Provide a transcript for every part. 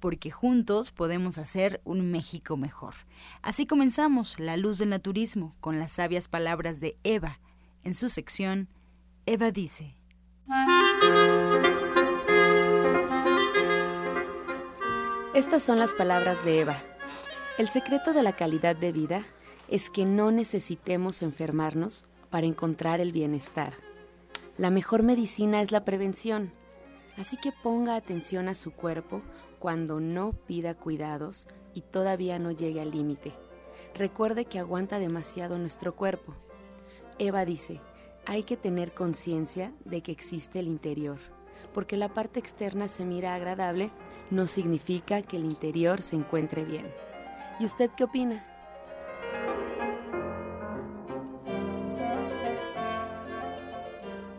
porque juntos podemos hacer un México mejor. Así comenzamos La Luz del Naturismo con las sabias palabras de Eva. En su sección, Eva dice. Estas son las palabras de Eva. El secreto de la calidad de vida es que no necesitemos enfermarnos para encontrar el bienestar. La mejor medicina es la prevención, así que ponga atención a su cuerpo cuando no pida cuidados y todavía no llegue al límite. Recuerde que aguanta demasiado nuestro cuerpo. Eva dice, hay que tener conciencia de que existe el interior, porque la parte externa se mira agradable, no significa que el interior se encuentre bien. ¿Y usted qué opina?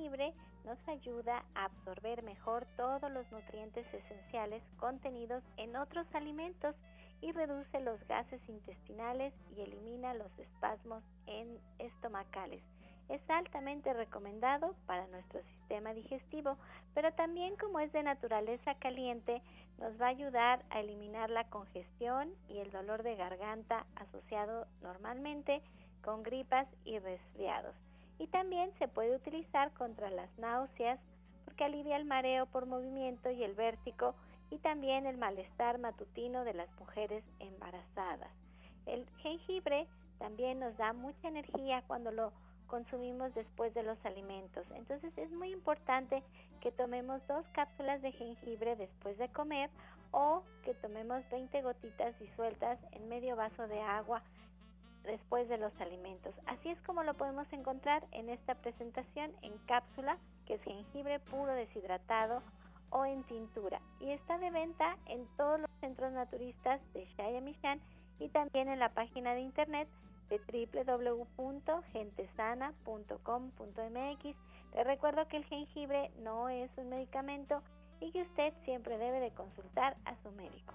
El jengibre nos ayuda a absorber mejor todos los nutrientes esenciales contenidos en otros alimentos y reduce los gases intestinales y elimina los espasmos en estomacales. Es altamente recomendado para nuestro sistema digestivo, pero también como es de naturaleza caliente, nos va a ayudar a eliminar la congestión y el dolor de garganta asociado normalmente con gripas y resfriados. Y también se puede utilizar contra las náuseas porque alivia el mareo por movimiento y el vértigo y también el malestar matutino de las mujeres embarazadas. El jengibre también nos da mucha energía cuando lo consumimos después de los alimentos. Entonces es muy importante que tomemos dos cápsulas de jengibre después de comer o que tomemos 20 gotitas disueltas en medio vaso de agua después de los alimentos. Así es como lo podemos encontrar en esta presentación en cápsula, que es jengibre puro deshidratado o en tintura. Y está de venta en todos los centros naturistas de Shayamishan y también en la página de internet de www.gentesana.com.mx. Les recuerdo que el jengibre no es un medicamento y que usted siempre debe de consultar a su médico.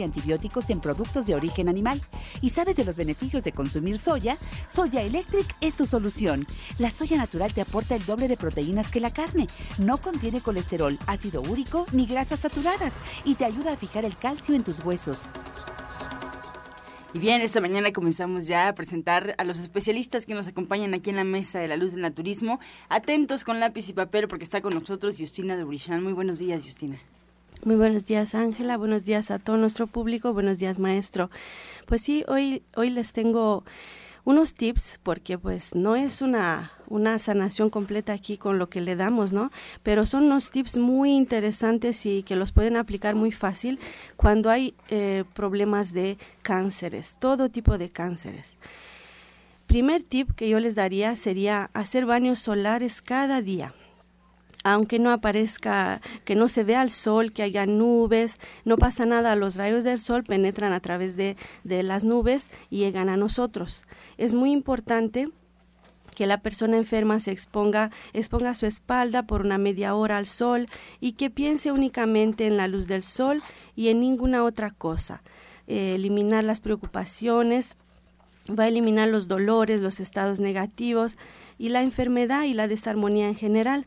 y antibióticos en productos de origen animal y sabes de los beneficios de consumir soya, Soya Electric es tu solución. La soya natural te aporta el doble de proteínas que la carne, no contiene colesterol, ácido úrico ni grasas saturadas y te ayuda a fijar el calcio en tus huesos. Y bien, esta mañana comenzamos ya a presentar a los especialistas que nos acompañan aquí en la mesa de la luz del naturismo. Atentos con lápiz y papel porque está con nosotros Justina de Brishan. Muy buenos días, Justina. Muy buenos días, Ángela. Buenos días a todo nuestro público. Buenos días, maestro. Pues sí, hoy, hoy les tengo unos tips porque pues no es una, una sanación completa aquí con lo que le damos, ¿no? Pero son unos tips muy interesantes y que los pueden aplicar muy fácil cuando hay eh, problemas de cánceres, todo tipo de cánceres. primer tip que yo les daría sería hacer baños solares cada día aunque no aparezca, que no se vea el sol, que haya nubes, no pasa nada, los rayos del sol penetran a través de, de las nubes y llegan a nosotros. Es muy importante que la persona enferma se exponga, exponga su espalda por una media hora al sol y que piense únicamente en la luz del sol y en ninguna otra cosa. Eh, eliminar las preocupaciones, va a eliminar los dolores, los estados negativos y la enfermedad y la desarmonía en general.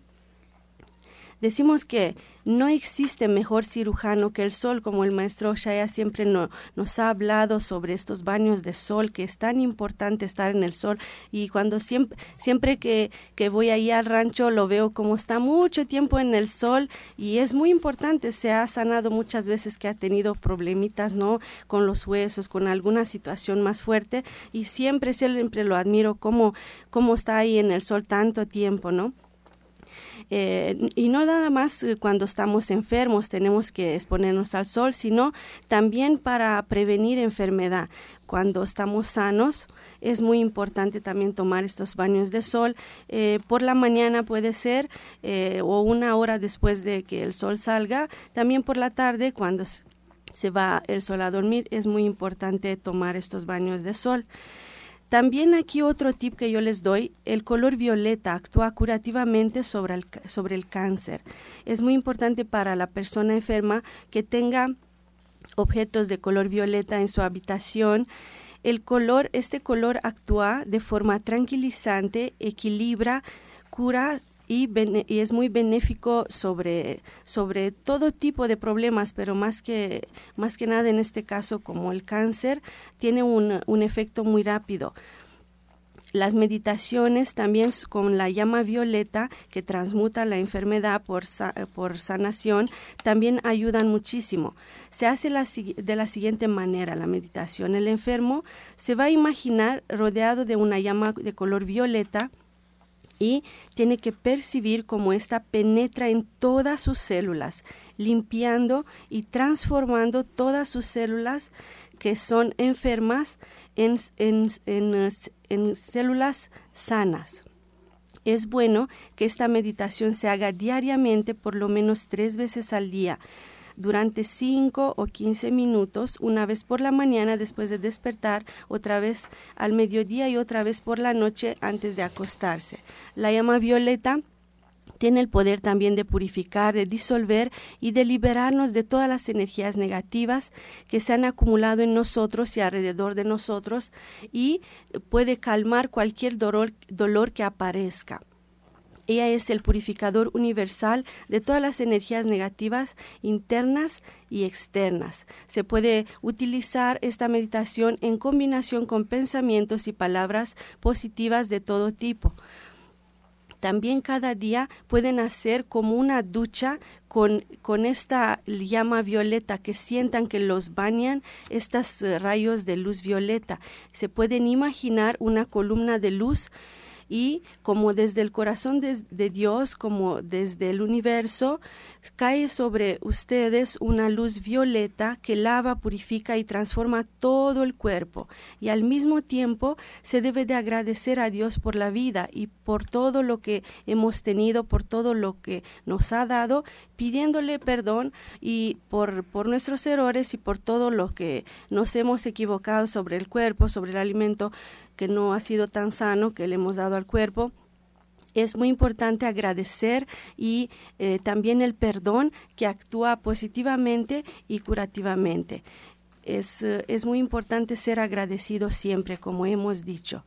Decimos que no existe mejor cirujano que el sol, como el maestro Shaya siempre nos ha hablado sobre estos baños de sol, que es tan importante estar en el sol. Y cuando siempre, siempre que, que voy ahí al rancho lo veo como está mucho tiempo en el sol y es muy importante. Se ha sanado muchas veces que ha tenido problemitas, ¿no? Con los huesos, con alguna situación más fuerte y siempre, siempre lo admiro como, como está ahí en el sol tanto tiempo, ¿no? Eh, y no nada más eh, cuando estamos enfermos tenemos que exponernos al sol, sino también para prevenir enfermedad. Cuando estamos sanos es muy importante también tomar estos baños de sol. Eh, por la mañana puede ser o una hora después de que el sol salga. También por la tarde cuando se va el sol a dormir es muy importante tomar estos baños de sol. También aquí otro tip que yo les doy, el color violeta actúa curativamente sobre el, sobre el cáncer. Es muy importante para la persona enferma que tenga objetos de color violeta en su habitación. El color, este color actúa de forma tranquilizante, equilibra, cura y, es muy benéfico sobre, sobre todo tipo de problemas, pero más que, más que nada en este caso como el cáncer, tiene un, un efecto muy rápido. Las meditaciones también con la llama violeta que transmuta la enfermedad por, por sanación también ayudan muchísimo. Se hace de la siguiente manera la meditación. El enfermo se va a imaginar rodeado de una llama de color violeta tiene que percibir cómo ésta penetra en todas sus células, limpiando y transformando todas sus células que son enfermas en, en células sanas. Es bueno que esta meditación se haga diariamente por lo menos tres veces al día durante 5 o 15 minutos, una vez por la mañana después de despertar, otra vez al mediodía y otra vez por la noche antes de acostarse. La llama violeta tiene el poder también de purificar, de disolver y de liberarnos de todas las energías negativas que se han acumulado en nosotros y alrededor de nosotros y puede calmar cualquier dolor, dolor que aparezca. Ella es el purificador universal de todas las energías negativas internas y externas. Se puede utilizar esta meditación en combinación con pensamientos y palabras positivas de todo tipo. También cada día pueden hacer como una ducha con, con, esta llama violeta, que sientan que los bañan estos rayos de luz violeta. Se pueden imaginar una columna de luz y como desde el corazón de, Dios, como desde el universo, cae sobre ustedes una luz violeta que lava, purifica y transforma todo el cuerpo. Y al mismo tiempo se debe de agradecer a Dios por la vida y por todo lo que hemos tenido, por todo lo que nos ha dado, pidiéndole perdón y por, por nuestros errores y por todo lo que nos hemos equivocado sobre el cuerpo, sobre el alimento, que no ha sido tan sano que le hemos dado al cuerpo es muy importante agradecer y eh, también el perdón que actúa positivamente y curativamente. Es, eh, es muy importante ser agradecido siempre, como hemos dicho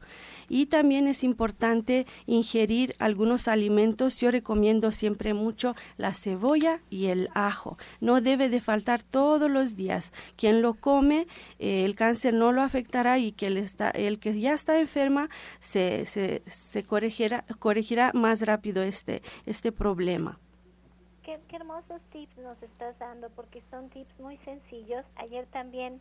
y también es importante ingerir algunos alimentos. Yo recomiendo siempre mucho la cebolla y el ajo. No debe de faltar todos los días. Quien lo come, eh, el cáncer no lo afectará y que el, está, el que ya está enferma se, se, se corregirá, más rápido este, este problema. Qué, hermosos tips nos estás dando porque son tips muy sencillos. Ayer también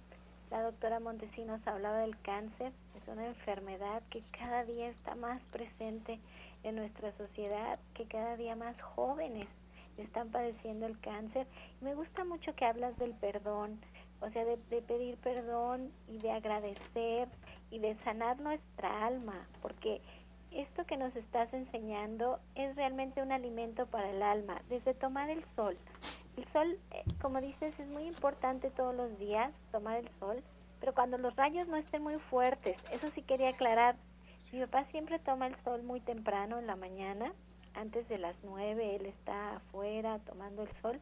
la doctora Montesinos hablaba del cáncer, es una enfermedad que cada día está más presente en nuestra sociedad, que cada día más jóvenes están padeciendo el cáncer. Me gusta mucho que hablas del perdón, o sea, de, de pedir perdón y de agradecer y de sanar nuestra alma, porque esto que nos estás enseñando es realmente un alimento para el alma, desde tomar el sol. El sol, eh, como dices, es muy importante todos los días tomar el sol, pero cuando los rayos no estén muy fuertes, eso sí quería aclarar. Mi papá siempre toma el sol muy temprano en la mañana, antes de las nueve, él está afuera tomando el sol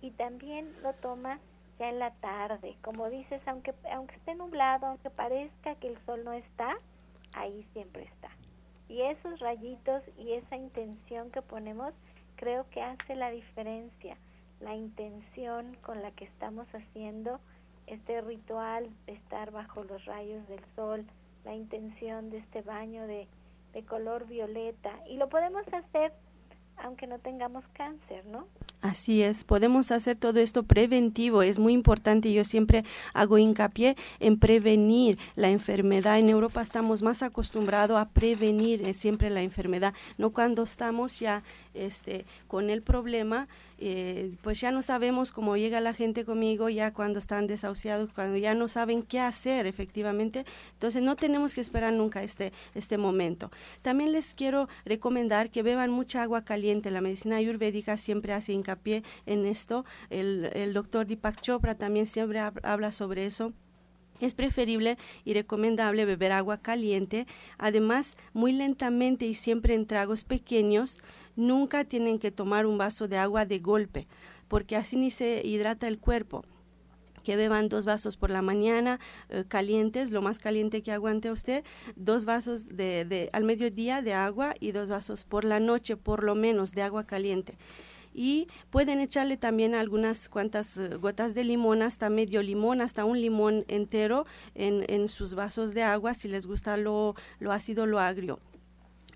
y también lo toma ya en la tarde. Como dices, aunque, aunque esté nublado, aunque parezca que el sol no está, ahí siempre está. Y esos rayitos y esa intención que ponemos creo que hace la diferencia. La intención con la que estamos haciendo este ritual de estar bajo los rayos del sol, la intención de este baño de, de color violeta. Y lo podemos hacer aunque no tengamos cáncer, ¿no? Así es, podemos hacer todo esto preventivo, es muy importante, yo siempre hago hincapié en prevenir la enfermedad. En Europa estamos más acostumbrados a prevenir eh, siempre la enfermedad, no cuando estamos ya este, con el problema, eh, pues ya no sabemos cómo llega la gente conmigo, ya cuando están desahuciados, cuando ya no saben qué hacer efectivamente. Entonces no tenemos que esperar nunca este, este momento. También les quiero recomendar que beban mucha agua caliente. La medicina ayurvédica siempre hace hincapié en esto. El, el doctor Deepak Chopra también siempre habla sobre eso. Es preferible y recomendable beber agua caliente, además muy lentamente y siempre en tragos pequeños, nunca tienen que tomar un vaso de agua de golpe, porque así ni se hidrata el cuerpo que beban dos vasos por la mañana eh, calientes, lo más caliente que aguante usted, dos vasos de, de, al mediodía de agua y dos vasos por la noche, por lo menos, de agua caliente. Y pueden echarle también algunas cuantas eh, gotas de limón, hasta medio limón, hasta un limón entero en, en sus vasos de agua, si les gusta lo, lo ácido, lo agrio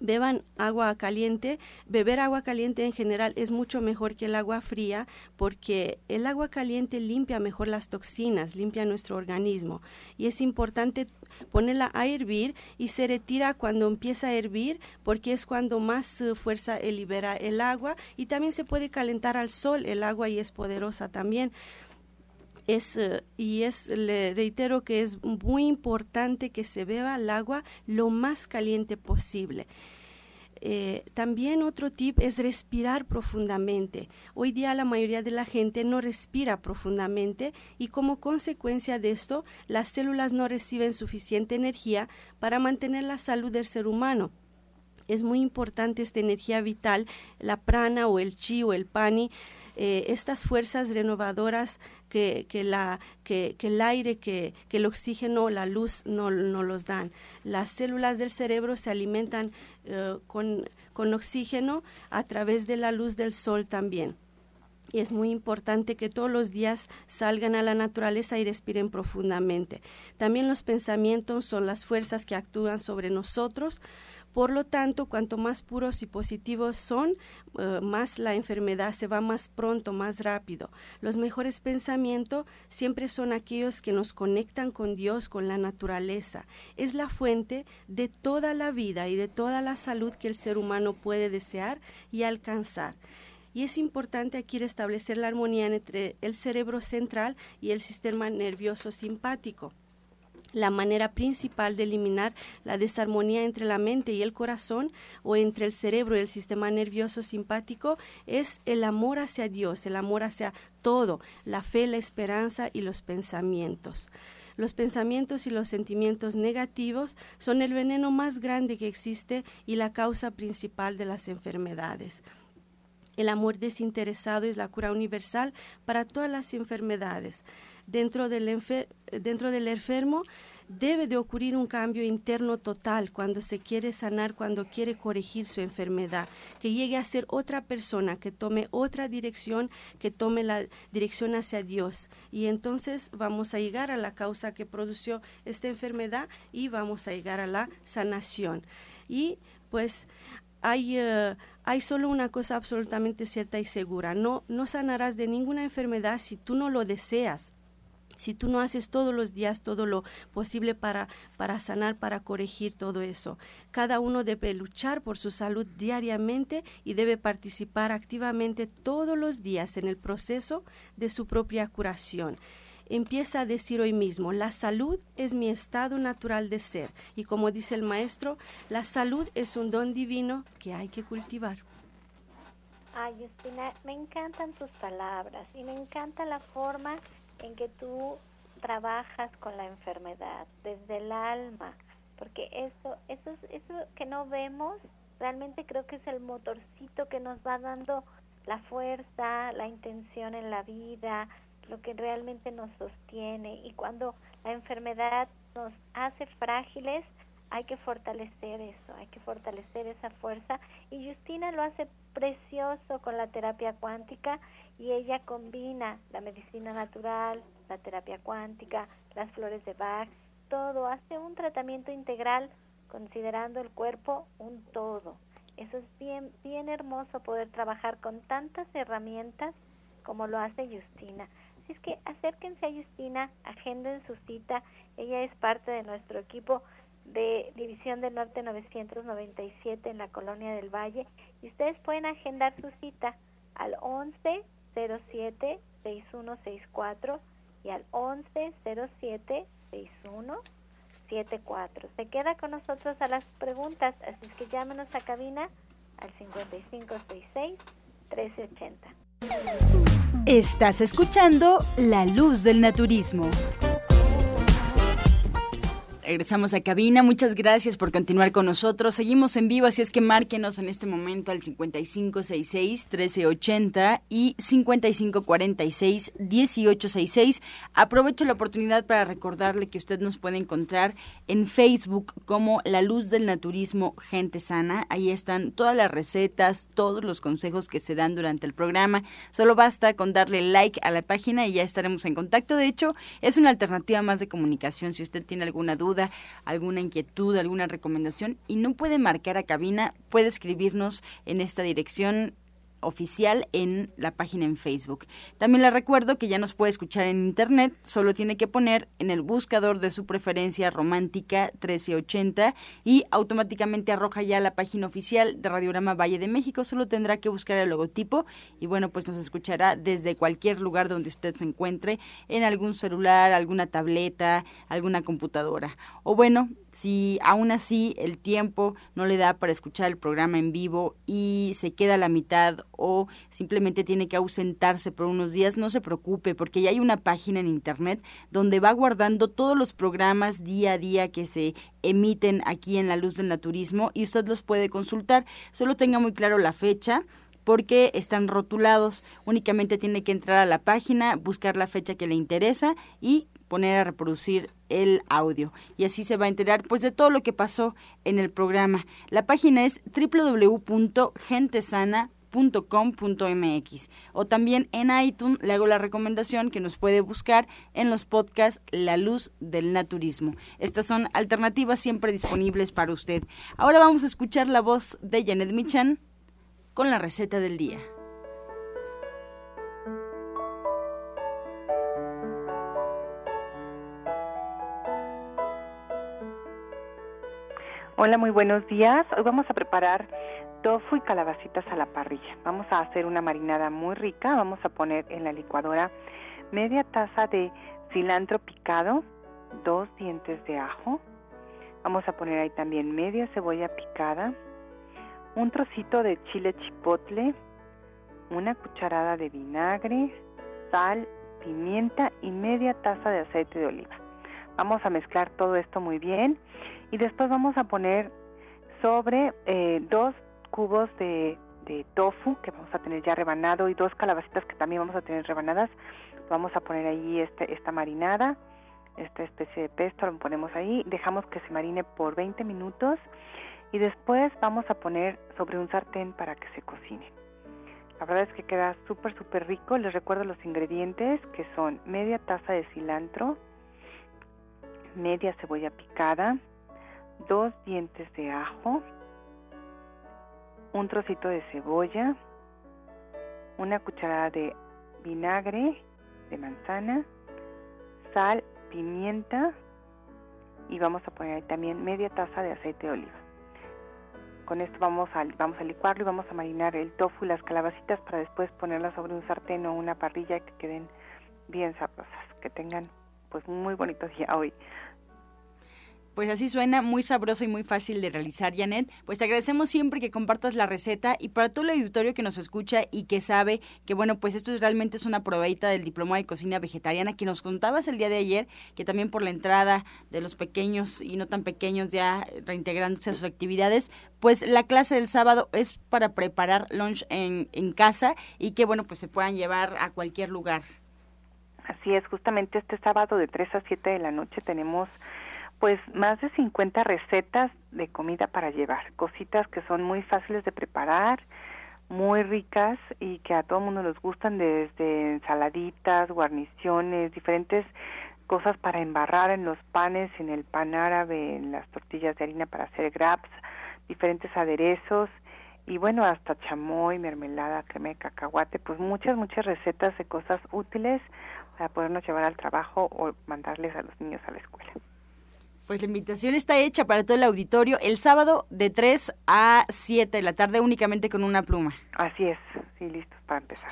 beban agua caliente. Beber agua caliente en general es mucho mejor que el agua fría porque el agua caliente limpia mejor las toxinas, limpia nuestro organismo. Y es importante ponerla a hervir y se retira cuando empieza a hervir porque es cuando más uh, fuerza libera el agua y también se puede calentar al sol el agua y es poderosa también es uh, y es le reitero que es muy importante que se beba el agua lo más caliente posible. Eh, también otro tip es respirar profundamente. Hoy día la mayoría de la gente no respira profundamente y como consecuencia de esto las células no reciben suficiente energía para mantener la salud del ser humano es muy importante esta energía vital, la prana o el chi o el pani, eh, estas fuerzas renovadoras que, que, la, que, el aire, que, el oxígeno, la luz no, no, los dan. Las células del cerebro se alimentan uh, con, con oxígeno a través de la luz del sol también. Y es muy importante que todos los días salgan a la naturaleza y respiren profundamente. También los pensamientos son las fuerzas que actúan sobre nosotros por lo tanto, cuanto más puros y positivos son, uh, más la enfermedad se va más pronto, más rápido. Los mejores pensamientos siempre son aquellos que nos conectan con Dios, con la naturaleza. Es la fuente de toda la vida y de toda la salud que el ser humano puede desear y alcanzar. Y es importante aquí restablecer la armonía entre el cerebro central y el sistema nervioso simpático la manera principal de eliminar la desarmonía entre la mente y el corazón o entre el cerebro y el sistema nervioso simpático es el amor hacia Dios, el amor hacia todo, la fe, la esperanza y los pensamientos. Los pensamientos y los sentimientos negativos son el veneno más grande que existe y la causa principal de las enfermedades. El amor desinteresado es la cura universal para todas las enfermedades dentro del, enfermo debe de ocurrir un cambio interno total cuando se quiere sanar, cuando quiere corregir su enfermedad, que llegue a ser otra persona, que tome otra dirección, que tome la dirección hacia Dios. Y entonces vamos a llegar a la causa que produjo esta enfermedad y vamos a llegar a la sanación. Y pues hay, uh, hay solo una cosa absolutamente cierta y segura, no, no sanarás de ninguna enfermedad si tú no lo deseas si tú no haces todos los días todo lo posible para, para sanar, para corregir todo eso. Cada uno debe luchar por su salud diariamente y debe participar activamente todos los días en el proceso de su propia curación. empieza a decir hoy mismo, la salud es mi estado natural de ser. Y como dice el maestro, la salud es un don divino que hay que cultivar. Ay, Justina, me encantan tus palabras y me encanta la forma en que tú trabajas con la enfermedad desde el alma, porque eso, eso, eso que no vemos, realmente creo que es el motorcito que nos va dando la fuerza, la intención en la vida, lo que realmente nos sostiene. Y cuando la enfermedad nos hace frágiles, hay que fortalecer eso, hay que fortalecer esa fuerza. Y Justina lo hace precioso con la terapia cuántica y ella combina la medicina natural, la terapia cuántica, las flores de Bach, todo, hace un tratamiento integral considerando el cuerpo un todo. Eso es bien, bien hermoso poder trabajar con tantas herramientas como lo hace Justina. Así es que acérquense a Justina, agenden su cita. Ella es parte de nuestro equipo de División del Norte 997 en la Colonia del Valle y ustedes pueden agendar su cita al 11 07 6164 y al 11 07 6174. Se queda con nosotros a las preguntas, así es que llámenos a cabina al 5566 1380. Estás escuchando La Luz del Naturismo. Regresamos a cabina. Muchas gracias por continuar con nosotros. Seguimos en vivo, así es que márquenos en este momento al 5566-1380 y 5546-1866. Aprovecho la oportunidad para recordarle que usted nos puede encontrar en Facebook como La Luz del Naturismo Gente Sana. Ahí están todas las recetas, todos los consejos que se dan durante el programa. Solo basta con darle like a la página y ya estaremos en contacto. De hecho, es una alternativa más de comunicación. Si usted tiene alguna duda, alguna inquietud, alguna recomendación y no puede marcar a cabina, puede escribirnos en esta dirección oficial en la página en Facebook. También le recuerdo que ya nos puede escuchar en internet, solo tiene que poner en el buscador de su preferencia romántica 1380 y automáticamente arroja ya la página oficial de Radiograma Valle de México, solo tendrá que buscar el logotipo y bueno, pues nos escuchará desde cualquier lugar donde usted se encuentre, en algún celular, alguna tableta, alguna computadora. O bueno, si aún así el tiempo no le da para escuchar el programa en vivo y se queda a la mitad o simplemente tiene que ausentarse por unos días, no se preocupe porque ya hay una página en internet donde va guardando todos los programas día a día que se emiten aquí en la luz del naturismo y usted los puede consultar. Solo tenga muy claro la fecha porque están rotulados. Únicamente tiene que entrar a la página, buscar la fecha que le interesa y poner a reproducir el audio y así se va a enterar pues de todo lo que pasó en el programa. La página es www.gentesana.com.mx o también en iTunes le hago la recomendación que nos puede buscar en los podcasts La Luz del Naturismo. Estas son alternativas siempre disponibles para usted. Ahora vamos a escuchar la voz de Janet Michan con la receta del día. Hola, muy buenos días. Hoy vamos a preparar tofu y calabacitas a la parrilla. Vamos a hacer una marinada muy rica. Vamos a poner en la licuadora media taza de cilantro picado, dos dientes de ajo. Vamos a poner ahí también media cebolla picada, un trocito de chile chipotle, una cucharada de vinagre, sal, pimienta y media taza de aceite de oliva. Vamos a mezclar todo esto muy bien y después vamos a poner sobre eh, dos cubos de, tofu que vamos a tener ya rebanado y dos calabacitas que también vamos a tener rebanadas. Vamos a poner ahí este, esta marinada, esta especie de pesto, lo ponemos ahí, dejamos que se marine por 20 minutos y después vamos a poner sobre un sartén para que se cocine. La verdad es que queda súper, súper rico. Les recuerdo los ingredientes que son media taza de cilantro, media cebolla picada, dos dientes de ajo, un trocito de cebolla, una cucharada de vinagre de manzana, sal, pimienta y vamos a poner también media taza de aceite de oliva. Con esto vamos a, vamos a licuarlo y vamos a marinar el tofu y las calabacitas para después ponerlas sobre un sartén o una parrilla que queden bien sabrosas. que tengan pues muy bonito día hoy. Pues así suena, muy sabroso y muy fácil de realizar, Janet. Pues te agradecemos siempre que compartas la receta y para todo el auditorio que nos escucha y que sabe que, bueno, pues esto es, realmente es una probadita del diploma de cocina vegetariana que nos contabas el día de ayer, que también por la entrada de los pequeños y no tan pequeños ya reintegrándose a sus actividades, pues la clase del sábado es para preparar lunch en, en casa y que, bueno, pues se puedan llevar a cualquier lugar. Así es, justamente este sábado de 3 a 7 de la noche tenemos pues más de 50 recetas de comida para llevar, cositas que son muy fáciles de preparar, muy ricas y que a todo mundo les gustan desde ensaladitas, guarniciones, diferentes cosas para embarrar en los panes, en el pan árabe, en las tortillas de harina para hacer grabs, diferentes aderezos y bueno, hasta chamoy, mermelada, crema de cacahuate, pues muchas, muchas recetas de cosas útiles para podernos llevar al trabajo o mandarles a los niños a la escuela. Pues la invitación está hecha para todo el auditorio el sábado de 3 a 7 de la tarde únicamente con una pluma. Así es, sí, listos para empezar.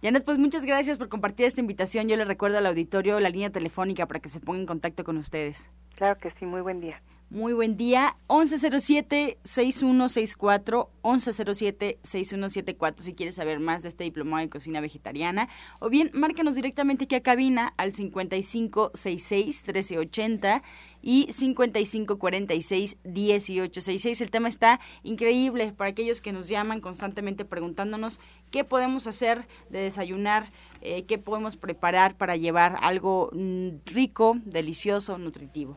Janet, pues muchas gracias por compartir esta invitación. Yo le recuerdo al auditorio la línea telefónica para que se ponga en contacto con ustedes. Claro que sí, muy buen día. Muy buen día. 1107-6164, 1107-6174 si quieres saber más de este diplomado de cocina vegetariana. O bien, márcanos directamente aquí a cabina al 5566-1380 y 5546-1866. El tema está increíble para aquellos que nos llaman constantemente preguntándonos qué podemos hacer de desayunar, eh, qué podemos preparar para llevar algo mm, rico, delicioso, nutritivo.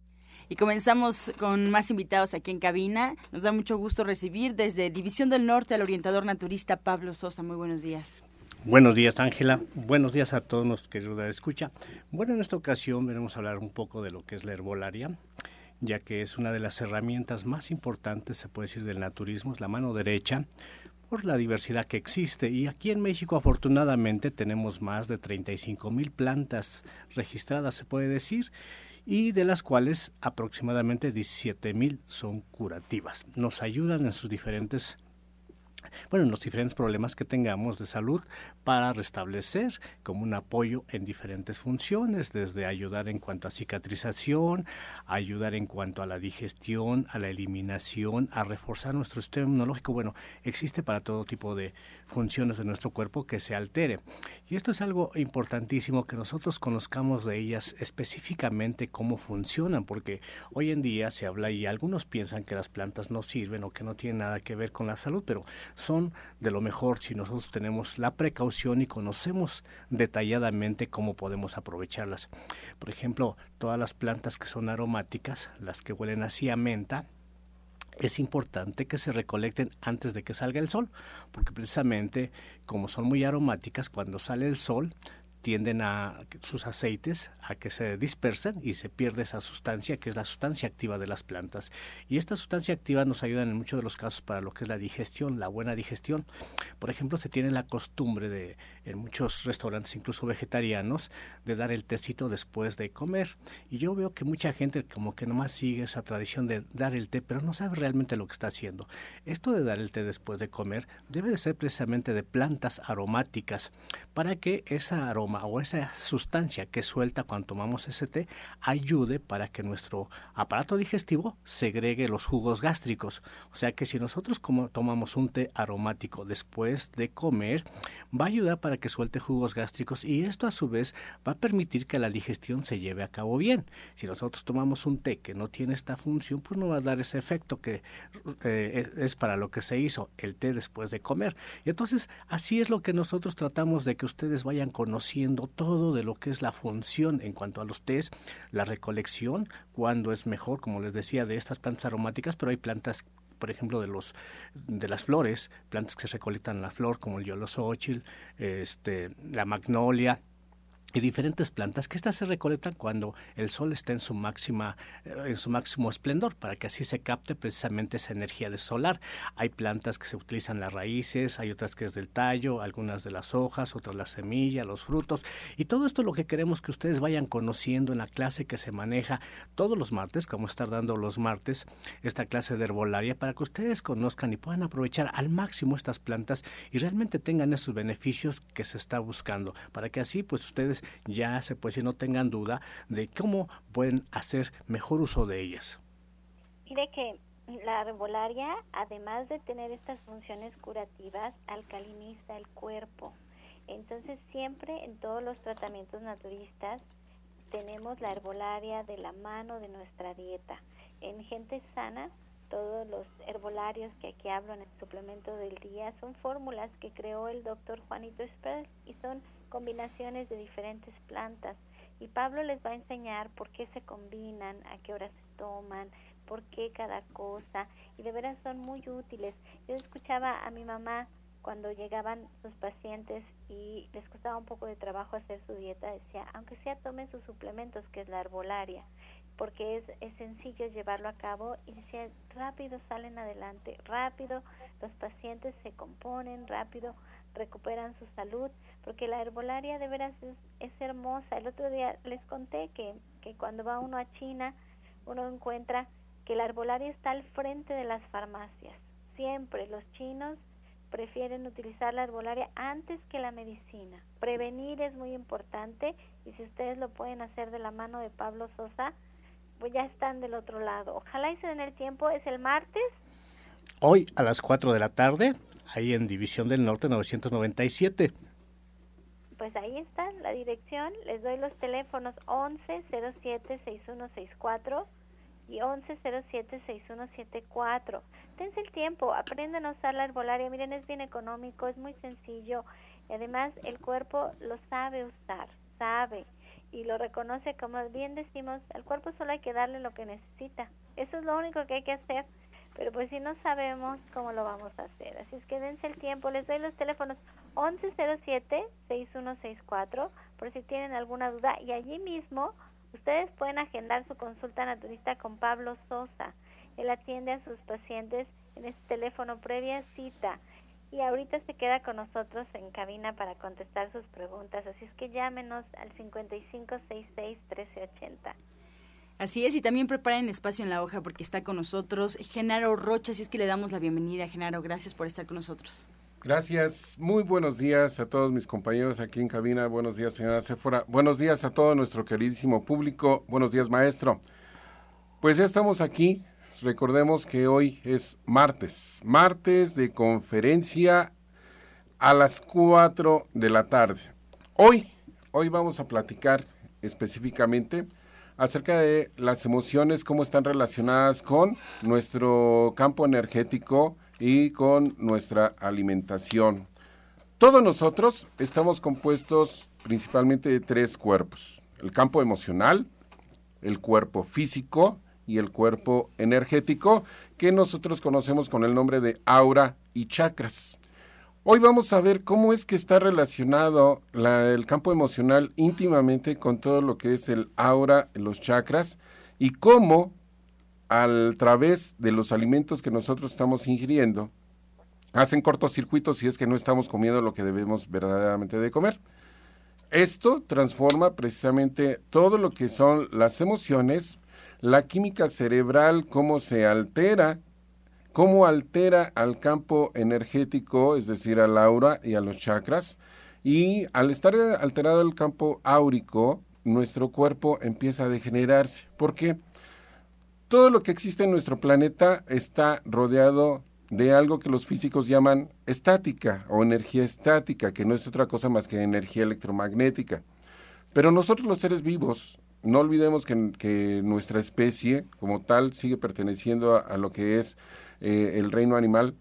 Y comenzamos con más invitados aquí en cabina. Nos da mucho gusto recibir desde División del Norte al orientador naturista Pablo Sosa. Muy buenos días. Buenos días, Ángela. Buenos días a todos los que nos escucha. Bueno, en esta ocasión venimos a hablar un poco de lo que es la herbolaria, ya que es una de las herramientas más importantes, se puede decir, del naturismo, es la mano derecha, por la diversidad que existe. Y aquí en México, afortunadamente, tenemos más de 35 mil plantas registradas, se puede decir y de las cuales aproximadamente 17.000 son curativas. Nos ayudan en sus diferentes bueno, en los diferentes problemas que tengamos de salud para restablecer como un apoyo en diferentes funciones, desde ayudar en cuanto a cicatrización, ayudar en cuanto a la digestión, a la eliminación, a reforzar nuestro sistema inmunológico. Bueno, existe para todo tipo de funciones de nuestro cuerpo que se altere. Y esto es algo importantísimo que nosotros conozcamos de ellas específicamente cómo funcionan, porque hoy en día se habla y algunos piensan que las plantas no sirven o que no tienen nada que ver con la salud, pero son de lo mejor si nosotros tenemos la precaución y conocemos detalladamente cómo podemos aprovecharlas. Por ejemplo, todas las plantas que son aromáticas, las que huelen así a menta, es importante que se recolecten antes de que salga el sol, porque precisamente como son muy aromáticas, cuando sale el sol tienden a sus aceites a que se dispersen y se pierde esa sustancia que es la sustancia activa de las plantas. Y esta sustancia activa nos ayuda en muchos de los casos para lo que es la digestión, la buena digestión. Por ejemplo, se tiene la costumbre de en muchos restaurantes, incluso vegetarianos, de dar el tecito después de comer. Y yo veo que mucha gente como que nomás sigue esa tradición de dar el té, pero no sabe realmente lo que está haciendo. Esto de dar el té después de comer debe de ser precisamente de plantas aromáticas para que esa aroma o esa sustancia que suelta cuando tomamos ese té ayude para que nuestro aparato digestivo segregue los jugos gástricos. O sea que si nosotros como tomamos un té aromático después de comer, va a ayudar para que suelte jugos gástricos y esto a su vez va a permitir que la digestión se lleve a cabo bien. Si nosotros tomamos un té que no tiene esta función, pues no va a dar ese efecto que eh, es para lo que se hizo el té después de comer. Y entonces así es lo que nosotros tratamos de que ustedes vayan conociendo todo de lo que es la función en cuanto a los test, la recolección, cuando es mejor, como les decía, de estas plantas aromáticas, pero hay plantas por ejemplo, de los de las flores, plantas que se recolectan la flor, como el yolosóchil, este, la magnolia, y diferentes plantas que estas se recolectan cuando el sol está en su máxima eh, en su máximo esplendor para que así se capte precisamente esa energía de solar. Hay plantas que se utilizan las raíces, hay otras que es del tallo, algunas de las hojas, otras la semilla, los frutos y todo esto es lo que queremos que ustedes vayan conociendo en la clase que se maneja todos los martes, como estar dando los martes esta clase de herbolaria para que ustedes conozcan y puedan aprovechar al máximo estas plantas y realmente tengan esos beneficios que se está buscando para que así pues ustedes ya se puede decir no tengan duda de cómo pueden hacer mejor uso de ellas. Mire que la herbolaria, además de tener estas funciones curativas, alcaliniza el cuerpo. Entonces siempre en todos los tratamientos naturistas tenemos la herbolaria de la mano de nuestra dieta. En gente sana, todos los herbolarios que aquí hablo en el suplemento del día son fórmulas que creó el doctor Juanito Spell y son combinaciones de diferentes plantas. Y Pablo les va a enseñar por qué se combinan, a qué horas se toman, por qué cada cosa. Y de veras son muy útiles. Yo escuchaba a mi mamá cuando llegaban sus pacientes y les costaba un poco de trabajo hacer su dieta, decía, aunque sea tomen sus suplementos, que es la herbolaria, porque es, es sencillo llevarlo a cabo. Y decía, rápido salen adelante, rápido los pacientes se componen, rápido recuperan su salud, porque la herbolaria de veras es, hermosa. El otro día les conté que, que cuando va uno a China, uno encuentra que la herbolaria está al frente de las farmacias. Siempre los chinos prefieren utilizar la herbolaria antes que la medicina. Prevenir es muy importante y si ustedes lo pueden hacer de la mano de Pablo Sosa, pues ya están del otro lado. Ojalá y se den el tiempo, es el martes. Hoy a las 4 de la tarde ahí en División del Norte 997. Pues ahí está la dirección, les doy los teléfonos 1107-6164 y 1107-6174. Tense el tiempo, aprendan a usar la herbolaria, miren, es bien económico, es muy sencillo y además el cuerpo lo sabe usar, sabe y lo reconoce como bien decimos, el cuerpo solo hay que darle lo que necesita. Eso es lo único que hay que hacer pero pues si no sabemos cómo lo vamos a hacer. Así es que dense el tiempo, les doy los teléfonos 1107-6164 por si tienen alguna duda y allí mismo ustedes pueden agendar su consulta naturista con Pablo Sosa. Él atiende a sus pacientes en este teléfono previa cita y ahorita se queda con nosotros en cabina para contestar sus preguntas. Así es que llámenos al 5566 1380. Así es, y también preparen espacio en la hoja porque está con nosotros Genaro Rocha, así es que le damos la bienvenida, Genaro, gracias por estar con nosotros. Gracias, muy buenos días a todos mis compañeros aquí en cabina, buenos días señora Sephora, buenos días a todo nuestro queridísimo público, buenos días maestro. Pues ya estamos aquí, recordemos que hoy es martes, martes de conferencia a las 4 de la tarde. Hoy, hoy vamos a platicar específicamente acerca de las emociones, cómo están relacionadas con nuestro campo energético y con nuestra alimentación. Todos nosotros estamos compuestos principalmente de tres cuerpos. El campo emocional, el cuerpo físico y el cuerpo energético, que nosotros conocemos con el nombre de aura y chakras. Hoy vamos a ver cómo es que está relacionado el campo emocional íntimamente con todo lo que es el aura, los chakras, y cómo a través de los alimentos que nosotros estamos ingiriendo, hacen cortocircuitos si es que no estamos comiendo lo que debemos verdaderamente de comer. Esto transforma precisamente todo lo que son las emociones, la química cerebral, cómo se altera cómo altera al campo energético, es decir, al aura y a los chakras. Y al estar alterado el campo áurico, nuestro cuerpo empieza a degenerarse. ¿Por qué? Todo lo que existe en nuestro planeta está rodeado de algo que los físicos llaman estática o energía estática, que no es otra cosa más que energía electromagnética. Pero nosotros los seres vivos, no olvidemos que, nuestra especie como tal sigue perteneciendo a lo que es eh, el reino animal,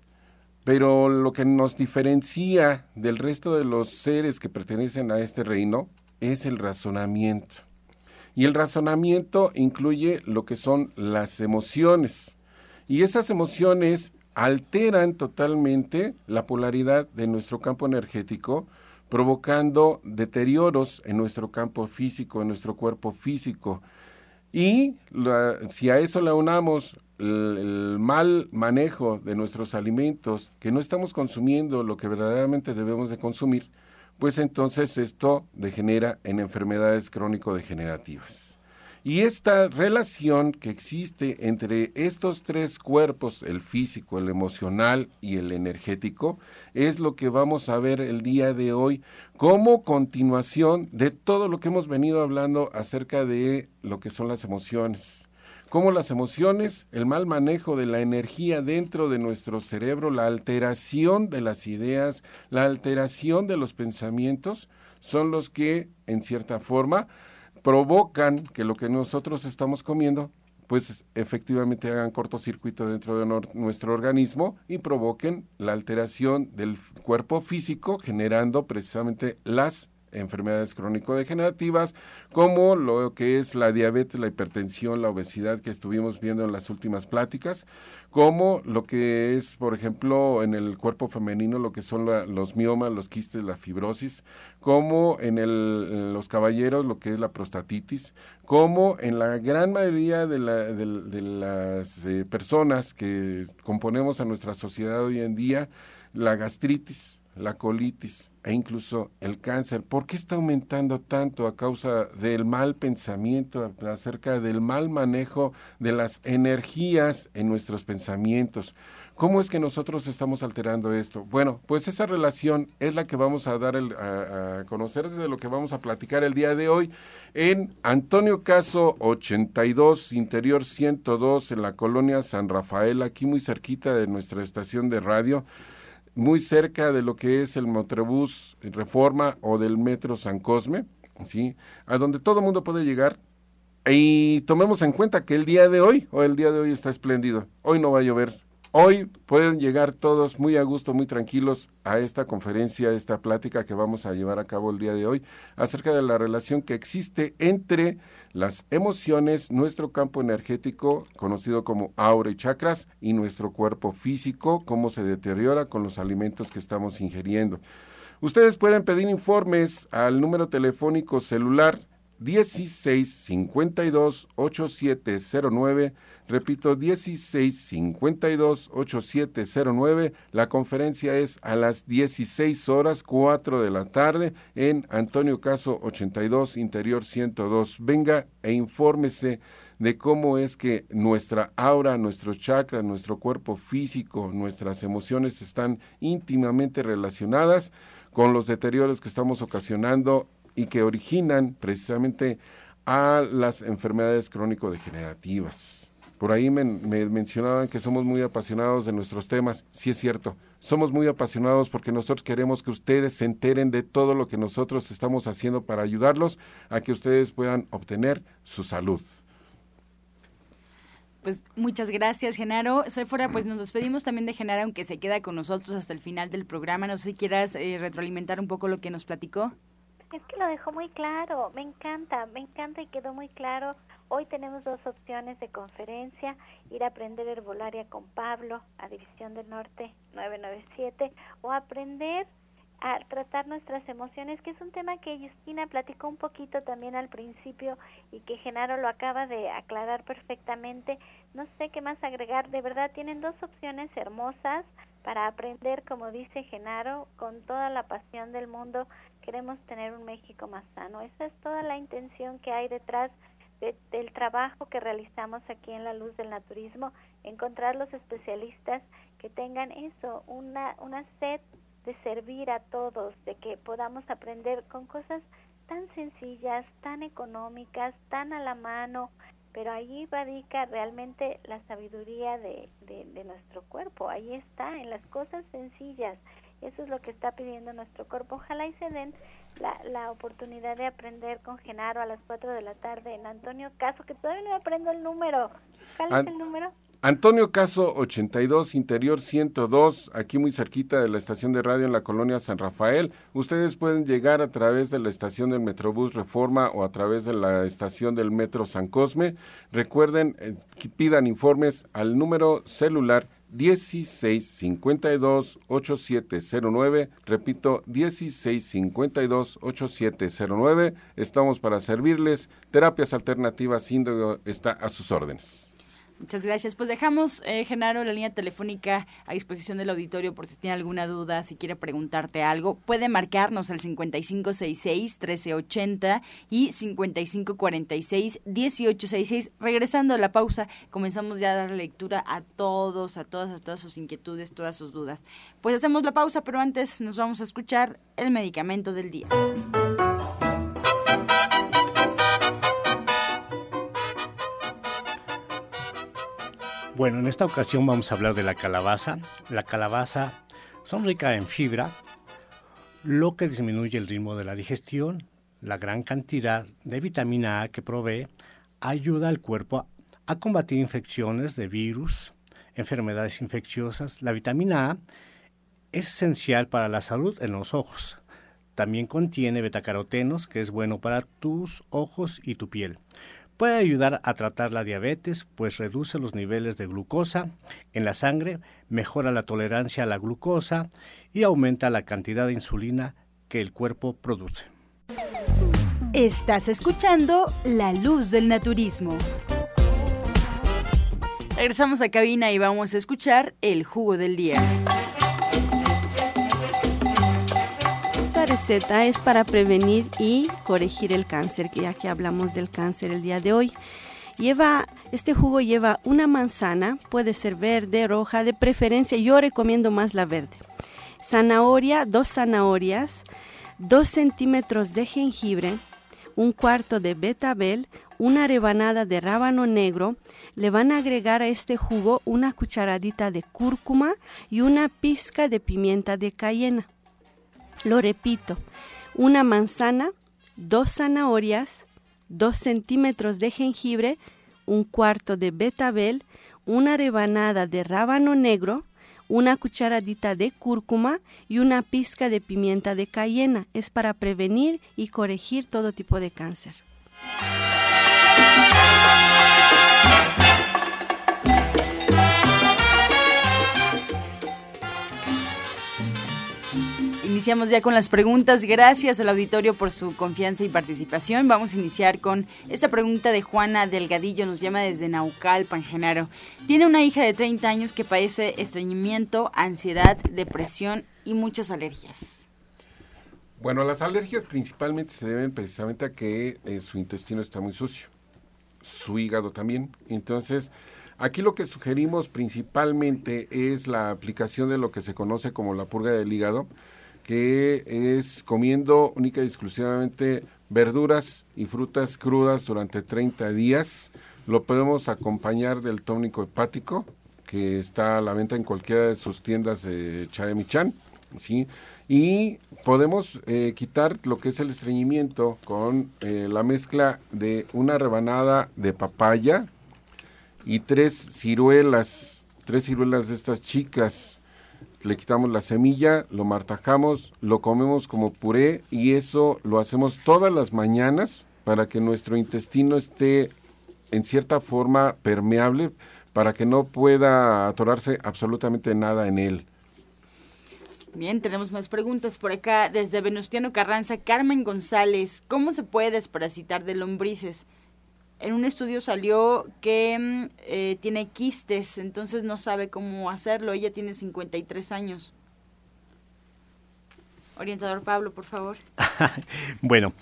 pero lo que nos diferencia del resto de los seres que pertenecen a este reino es el razonamiento. Y el razonamiento incluye lo que son las emociones. Y esas emociones alteran totalmente la polaridad de nuestro campo energético provocando deterioros en nuestro campo físico, en nuestro cuerpo físico. Y si a eso le unamos el, mal manejo de nuestros alimentos, que no estamos consumiendo lo que verdaderamente debemos de consumir, pues entonces esto degenera en enfermedades crónico-degenerativas. Y esta relación que existe entre estos tres cuerpos, el físico, el emocional y el energético, es lo que vamos a ver el día de hoy como continuación de todo lo que hemos venido hablando acerca de lo que son las emociones cómo las emociones, el mal manejo de la energía dentro de nuestro cerebro, la alteración de las ideas, la alteración de los pensamientos, son los que, en cierta forma, provocan que lo que nosotros estamos comiendo pues efectivamente hagan cortocircuito dentro de nuestro organismo y provoquen la alteración del cuerpo físico, generando precisamente las enfermedades crónico-degenerativas, como lo que es la diabetes, la hipertensión, la obesidad que estuvimos viendo en las últimas pláticas, como lo que es, por ejemplo, en el cuerpo femenino, lo que son los miomas, los quistes, la fibrosis, como en, el, los caballeros, lo que es la prostatitis, como en la gran mayoría de, las eh, personas que componemos a nuestra sociedad hoy en día, la gastritis, la colitis, e incluso el cáncer. ¿Por qué está aumentando tanto a causa del mal pensamiento, acerca del mal manejo de las energías en nuestros pensamientos? ¿Cómo es que nosotros estamos alterando esto? Bueno, pues esa relación es la que vamos a dar a, a, conocer, desde lo que vamos a platicar el día de hoy en Antonio Caso 82, Interior 102, en la colonia San Rafael, aquí muy cerquita de nuestra estación de radio muy cerca de lo que es el Motrobús Reforma o del Metro San Cosme, ¿sí? a donde todo el mundo puede llegar. Y tomemos en cuenta que el día de hoy, o el día de hoy está espléndido, hoy no va a llover, Hoy pueden llegar todos muy a gusto, muy tranquilos a esta conferencia, a esta plática que vamos a llevar a cabo el día de hoy acerca de la relación que existe entre las emociones, nuestro campo energético, conocido como aura y chakras, y nuestro cuerpo físico, cómo se deteriora con los alimentos que estamos ingiriendo. Ustedes pueden pedir informes al número telefónico celular 1652 8709 Repito, 1652-8709. La conferencia es a las 16 horas, 4 de la tarde, en Antonio Caso 82, Interior 102. Venga e infórmese de cómo es que nuestra aura, nuestro chakra, nuestro cuerpo físico, nuestras emociones están íntimamente relacionadas con los deterioros que estamos ocasionando y que originan precisamente a las enfermedades crónico-degenerativas. Por ahí me, mencionaban que somos muy apasionados de nuestros temas. Sí es cierto, somos muy apasionados porque nosotros queremos que ustedes se enteren de todo lo que nosotros estamos haciendo para ayudarlos a que ustedes puedan obtener su salud. Pues muchas gracias, Genaro. fuera, pues nos despedimos también de Genaro, aunque se queda con nosotros hasta el final del programa. No sé si quieras eh, retroalimentar un poco lo que nos platicó. Es que lo dejó muy claro, me encanta, me encanta y quedó muy claro Hoy tenemos dos opciones de conferencia, ir a aprender herbolaria con Pablo a División del Norte 997 o aprender a tratar nuestras emociones, que es un tema que Justina platicó un poquito también al principio y que Genaro lo acaba de aclarar perfectamente. No sé qué más agregar, de verdad tienen dos opciones hermosas para aprender, como dice Genaro, con toda la pasión del mundo. Queremos tener un México más sano. Esa es toda la intención que hay detrás del trabajo que realizamos aquí en la luz del naturismo, encontrar los especialistas que tengan eso, una, una sed de servir a todos, de que podamos aprender con cosas tan sencillas, tan económicas, tan a la mano, pero ahí radica realmente la sabiduría de, de, de nuestro cuerpo, ahí está, en las cosas sencillas. Eso es lo que está pidiendo nuestro cuerpo. Ojalá y se den la, la oportunidad de aprender con Genaro a las 4 de la tarde en Antonio Caso, que todavía no aprendo el número. ¿Cuál es el número? Antonio Caso 82, Interior 102, aquí muy cerquita de la estación de radio en la colonia San Rafael. Ustedes pueden llegar a través de la estación del Metrobús Reforma o a través de la estación del Metro San Cosme. Recuerden, eh, pidan informes al número celular 1652 8709. Repito, 1652 8709. Estamos para servirles. Terapias alternativas Índigo está a sus órdenes. Muchas gracias. Pues dejamos, eh, Genaro, la línea telefónica a disposición del auditorio por si tiene alguna duda, si quiere preguntarte algo. Puede marcarnos al 5566-1380 y 5546-1866. Regresando a la pausa, comenzamos ya a dar lectura a todos, a todas, a todas sus inquietudes, todas sus dudas. Pues hacemos la pausa, pero antes nos vamos a escuchar el medicamento del día. Bueno, en esta ocasión vamos a hablar de la calabaza. La calabaza son ricas en fibra, lo que disminuye el ritmo de la digestión. La gran cantidad de vitamina A que provee ayuda al cuerpo a combatir infecciones de virus, enfermedades infecciosas. La vitamina A es esencial para la salud en los ojos. También contiene betacarotenos, que es bueno para tus ojos y tu piel. Puede ayudar a tratar la diabetes, pues reduce los niveles de glucosa en la sangre, mejora la tolerancia a la glucosa y aumenta la cantidad de insulina que el cuerpo produce. Estás escuchando La Luz del Naturismo. Regresamos a cabina y vamos a escuchar el jugo del día. Receta es para prevenir y corregir el cáncer, ya que hablamos del cáncer el día de hoy. Lleva, este jugo lleva una manzana, puede ser verde, roja, de preferencia yo recomiendo más la verde. Zanahoria, dos zanahorias, dos centímetros de jengibre, un cuarto de betabel, una rebanada de rábano negro, le van a agregar a este jugo una cucharadita de cúrcuma y una pizca de pimienta de cayena. Lo repito, una manzana, dos zanahorias, dos centímetros de jengibre, un cuarto de betabel, una rebanada de rábano negro, una cucharadita de cúrcuma y una pizca de pimienta de cayena. Es para prevenir y corregir todo tipo de cáncer. Iniciamos ya con las preguntas. Gracias al auditorio por su confianza y participación. Vamos a iniciar con esta pregunta de Juana Delgadillo. Nos llama desde Naucalpan, Genaro. Tiene una hija de 30 años que padece estreñimiento, ansiedad, depresión y muchas alergias. Bueno, las alergias principalmente se deben precisamente a que eh, su intestino está muy sucio, su hígado también. Entonces, aquí lo que sugerimos principalmente es la aplicación de lo que se conoce como la purga del hígado, que es comiendo única y exclusivamente verduras y frutas crudas durante 30 días. Lo podemos acompañar del tónico hepático, que está a la venta en cualquiera de sus tiendas de Chaemichan, ¿sí? Y podemos eh, quitar lo que es el estreñimiento con eh, la mezcla de una rebanada de papaya y tres ciruelas, tres ciruelas de estas chicas, le quitamos la semilla, lo martajamos, lo comemos como puré y eso lo hacemos todas las mañanas para que nuestro intestino esté en cierta forma permeable para que no pueda atorarse absolutamente nada en él. Bien, tenemos más preguntas por acá. Desde Venustiano Carranza, Carmen González, ¿cómo se puede desparasitar de lombrices? En un estudio salió que mm, eh, tiene quistes, entonces no sabe cómo hacerlo. Ella tiene 53 años. Orientador Pablo, por favor. bueno,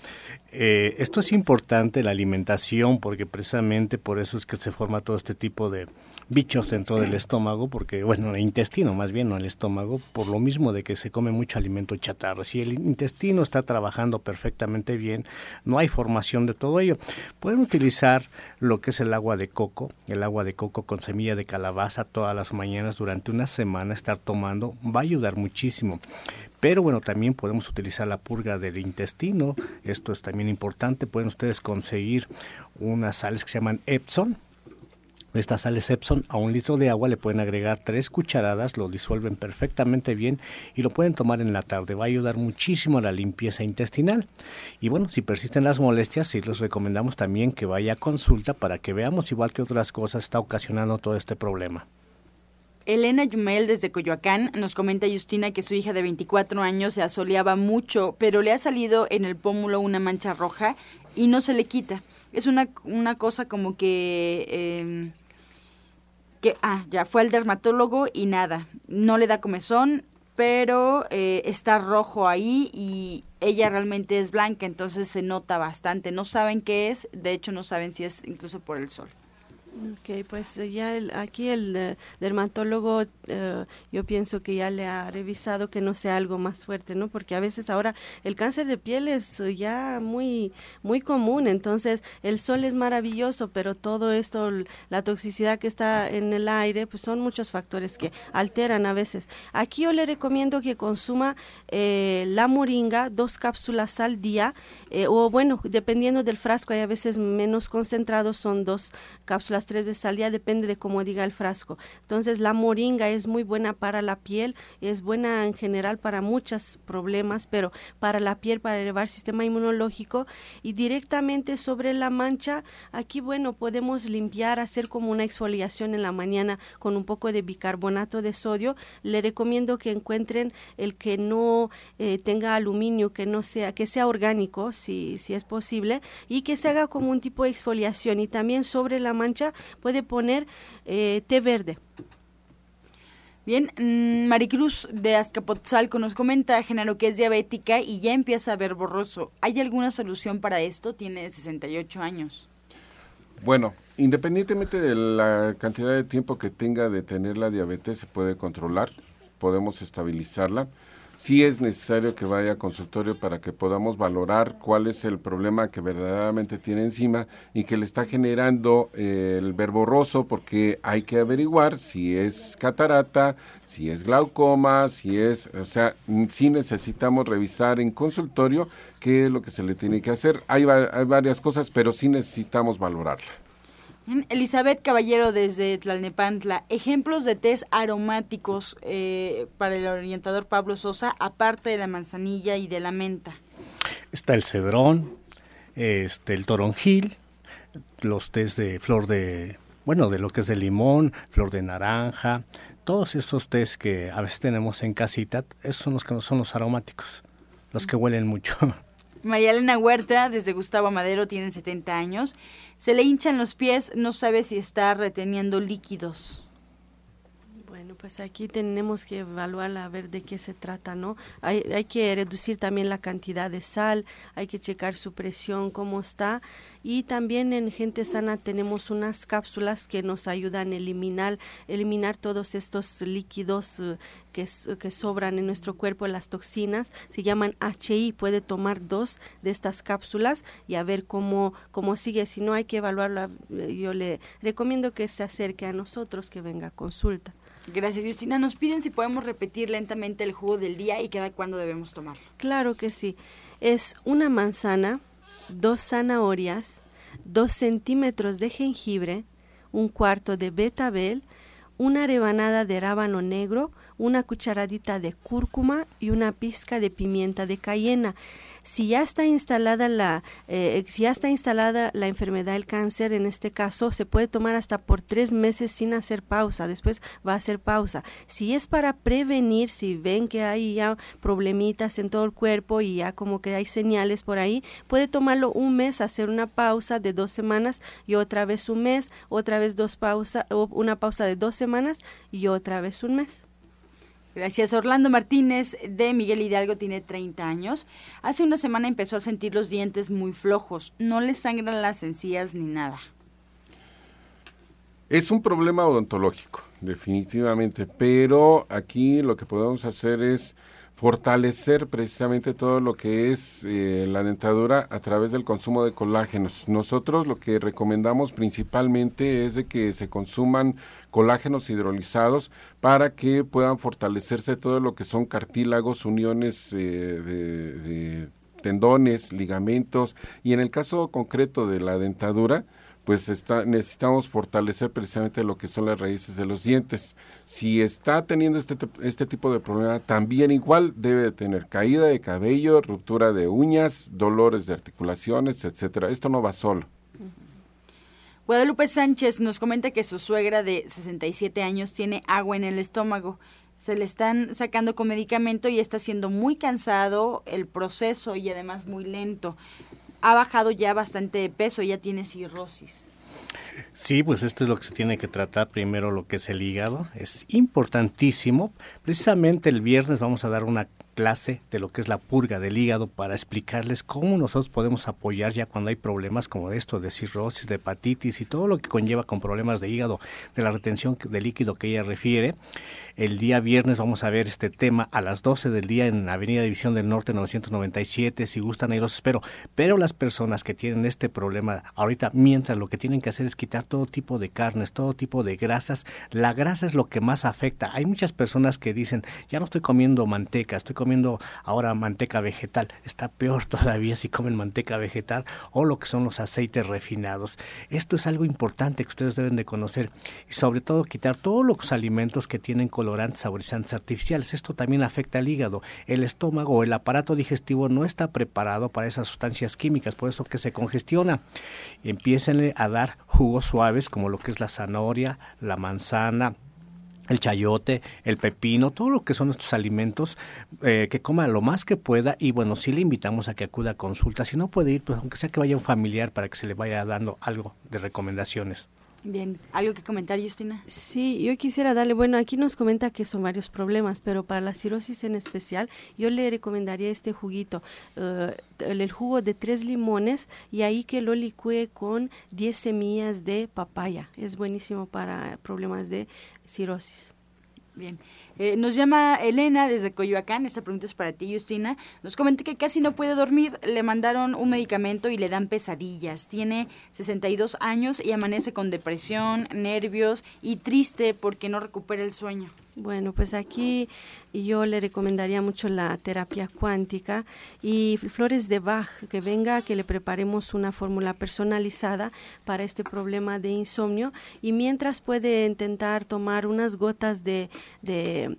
eh, esto es importante, la alimentación, porque precisamente por eso es que se forma todo este tipo de, bichos dentro del estómago, porque, bueno, el intestino más bien, no el estómago, por lo mismo de que se come mucho alimento chatarra. Si el intestino está trabajando perfectamente bien, no hay formación de todo ello. Pueden utilizar lo que es el agua de coco, el agua de coco con semilla de calabaza todas las mañanas durante una semana, estar tomando, va a ayudar muchísimo. Pero bueno, también podemos utilizar la purga del intestino, esto es también importante, pueden ustedes conseguir unas sales que se llaman Epson, estas sales Epson a un litro de agua le pueden agregar tres cucharadas, lo disuelven perfectamente bien y lo pueden tomar en la tarde. Va a ayudar muchísimo a la limpieza intestinal. Y bueno, si persisten las molestias, sí les recomendamos también que vaya a consulta para que veamos igual que otras cosas está ocasionando todo este problema. Elena Yumel desde Coyoacán nos comenta Justina que su hija de 24 años se asoleaba mucho, pero le ha salido en el pómulo una mancha roja y no se le quita. Es una, una cosa como que... Em, que, ah, ya fue al dermatólogo y nada, no le da comezón, pero eh, está rojo ahí y ella realmente es blanca, entonces se nota bastante. No saben qué es, de hecho no saben si es incluso por el sol. Ok, pues eh, ya aquí el eh, dermatólogo eh, yo pienso que ya le ha revisado que no sea algo más fuerte, ¿no? Porque a veces ahora el cáncer de piel es ya muy muy común, entonces el sol es maravilloso, pero todo esto, la toxicidad que está en el aire, pues son muchos factores que alteran a veces. Aquí yo le recomiendo que consuma la moringa, dos cápsulas al día, o bueno, dependiendo del frasco, hay a veces menos concentrados, son dos cápsulas tres veces al día, depende de cómo diga el frasco. Entonces la moringa es muy buena para la piel, es buena en general para muchos problemas, pero para la piel, para elevar el sistema inmunológico y directamente sobre la mancha, aquí bueno, podemos limpiar, hacer como una exfoliación en la mañana con un poco de bicarbonato de sodio. Le recomiendo que encuentren el que no eh, tenga aluminio, que no sea, que sea orgánico, si, si es posible, y que se haga como un tipo de exfoliación y también sobre la mancha puede poner eh, té verde. Bien, mm, Maricruz de Azcapotzalco nos comenta, Genaro, que es diabética y ya empieza a ver borroso. ¿Hay alguna solución para esto? Tiene 68 años. Bueno, independientemente de la cantidad de tiempo que tenga de tener la diabetes, se puede controlar, podemos estabilizarla sí es necesario que vaya a consultorio para que podamos valorar cuál es el problema que verdaderamente tiene encima y que le está generando eh, el verborroso porque hay que averiguar si es catarata, si es glaucoma, si es, o sea, sí necesitamos revisar en consultorio qué es lo que se le tiene que hacer. Hay, hay varias cosas, pero sí necesitamos valorarla. Elizabeth Caballero desde Tlalnepantla, ejemplos de test aromáticos eh, para el orientador Pablo Sosa, aparte de la manzanilla y de la menta. Está el cedrón, este, el toronjil, los test de flor de, bueno, de lo que es de limón, flor de naranja, todos estos test que a veces tenemos en casita, esos son los que no son los aromáticos, los que huelen mucho. María Elena Huerta, desde Gustavo Madero, tiene 70 años. Se le hinchan los pies, no sabe si está reteniendo líquidos. Pues aquí tenemos que evaluar a ver de qué se trata, ¿no? Hay, hay que reducir también la cantidad de sal, hay que checar su presión, cómo está. Y también en gente sana tenemos unas cápsulas que nos ayudan a eliminar eliminar todos estos líquidos eh, que, que sobran en nuestro cuerpo las toxinas. Se llaman HI puede tomar dos de estas cápsulas y a ver cómo cómo sigue. Si no hay que evaluarla. Yo le recomiendo que se acerque a nosotros que venga a consulta Gracias, Justina. Nos piden si podemos repetir lentamente el jugo del día y cada cuándo debemos tomarlo. Claro que sí. Es una manzana, dos zanahorias, dos centímetros de jengibre, un cuarto de betabel, una rebanada de rábano negro, una cucharadita de cúrcuma y una pizca de pimienta de cayena si ya está instalada la, eh, si ya está instalada la enfermedad del cáncer, en este caso, se puede tomar hasta por tres meses sin hacer pausa, después va a hacer pausa. Si es para prevenir, si ven que hay ya problemitas en todo el cuerpo y ya como que hay señales por ahí, puede tomarlo un mes, hacer una pausa de dos semanas y otra vez un mes, otra vez dos pausas, una pausa de dos semanas y otra vez un mes. Gracias. Orlando Martínez de Miguel Hidalgo tiene 30 años. Hace una semana empezó a sentir los dientes muy flojos. No le sangran las encías ni nada. Es un problema odontológico, definitivamente, pero aquí lo que podemos hacer es fortalecer precisamente todo lo que es eh, la dentadura a través del consumo de colágenos. Nosotros lo que recomendamos principalmente es de que se consuman colágenos hidrolizados para que puedan fortalecerse todo lo que son cartílagos, uniones eh, de tendones, ligamentos y en el caso concreto de la dentadura, pues está, necesitamos fortalecer precisamente lo que son las raíces de los dientes. Si está teniendo este, este tipo de problema, también igual debe de tener caída de cabello, ruptura de uñas, dolores de articulaciones, etcétera. Esto no va solo. Guadalupe Sánchez nos comenta que su suegra de 67 años tiene agua en el estómago. Se le están sacando con medicamento y está siendo muy cansado el proceso y además muy lento. Ha bajado ya bastante de peso, ya tiene cirrosis. Sí, pues esto es lo que se tiene que tratar primero, lo que es el hígado. Es importantísimo. Precisamente el viernes vamos a dar una clase de lo que es la purga del hígado para explicarles cómo nosotros podemos apoyar ya cuando hay problemas como esto de cirrosis, de hepatitis y todo lo que conlleva con problemas de hígado, de la retención de líquido que ella refiere. El día viernes vamos a ver este tema a las 12 del día en Avenida División del Norte 997. Si gustan, ahí los espero. Pero las personas que tienen este problema ahorita, mientras lo que tienen que hacer es quitar todo tipo de carnes, todo tipo de grasas, la grasa es lo que más afecta. Hay muchas personas que dicen, ya no estoy comiendo manteca, estoy comiendo ahora manteca vegetal. Está peor todavía si comen manteca vegetal o lo que son los aceites refinados. Esto es algo importante que ustedes deben de conocer y sobre todo quitar todos los alimentos que tienen color colorantes, saborizantes artificiales. Esto también afecta al hígado. El estómago el aparato digestivo no está preparado para esas sustancias químicas, por eso que se congestiona. Empiecen a dar jugos suaves como lo que es la zanahoria, la manzana, el chayote, el pepino, todo lo que son estos alimentos, eh, que coma lo más que pueda y bueno, sí le invitamos a que acuda a consulta. Si no puede ir, pues aunque sea que vaya un familiar para que se le vaya dando algo de recomendaciones. Bien, ¿algo que comentar, Justina? Sí, yo quisiera darle, bueno, aquí nos comenta que son varios problemas, pero para la cirrosis en especial, yo le recomendaría este juguito, uh, el jugo de tres limones y ahí que lo licúe con 10 semillas de papaya. Es buenísimo para problemas de cirrosis. Bien. Eh, nos llama Elena desde Coyoacán, esta pregunta es para ti, Justina. Nos comenta que casi no puede dormir, le mandaron un medicamento y le dan pesadillas. Tiene 62 años y amanece con depresión, nervios y triste porque no recupera el sueño. Bueno, pues aquí yo le recomendaría mucho la terapia cuántica y flores de Bach, que venga, que le preparemos una fórmula personalizada para este problema de insomnio y mientras puede intentar tomar unas gotas de, de,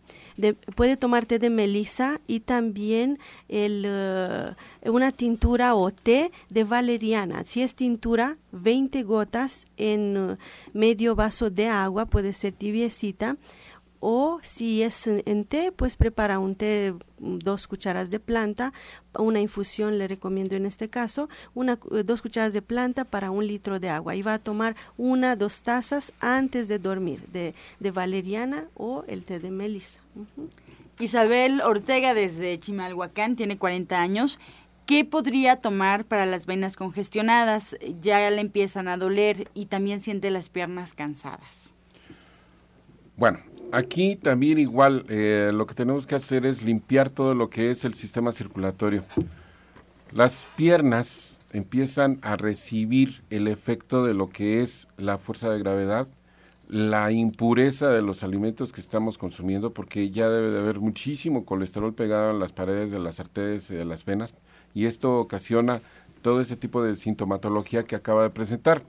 puede tomar té de melisa y también el, eh, una tintura o té de valeriana. Si es tintura, 20 gotas en eh, medio vaso de agua, puede ser tibiecita o si es en té, pues prepara un té, dos cucharas de planta, una infusión le recomiendo en este caso, una, dos cucharas de planta para un litro de agua y va a tomar una, dos tazas antes de dormir de, de valeriana o el té de melisa. Isabel Ortega desde Chimalhuacán tiene 40 años. ¿Qué podría tomar para las venas congestionadas? Ya le empiezan a doler y también siente las piernas cansadas. Bueno, aquí también igual eh, lo que tenemos que hacer es limpiar todo lo que es el sistema circulatorio. Las piernas empiezan a recibir el efecto de lo que es la fuerza de gravedad, la impureza de los alimentos que estamos consumiendo, porque ya debe de haber muchísimo colesterol pegado en las paredes de las arterias y de las venas, y esto ocasiona todo ese tipo de sintomatología que acaba de presentar.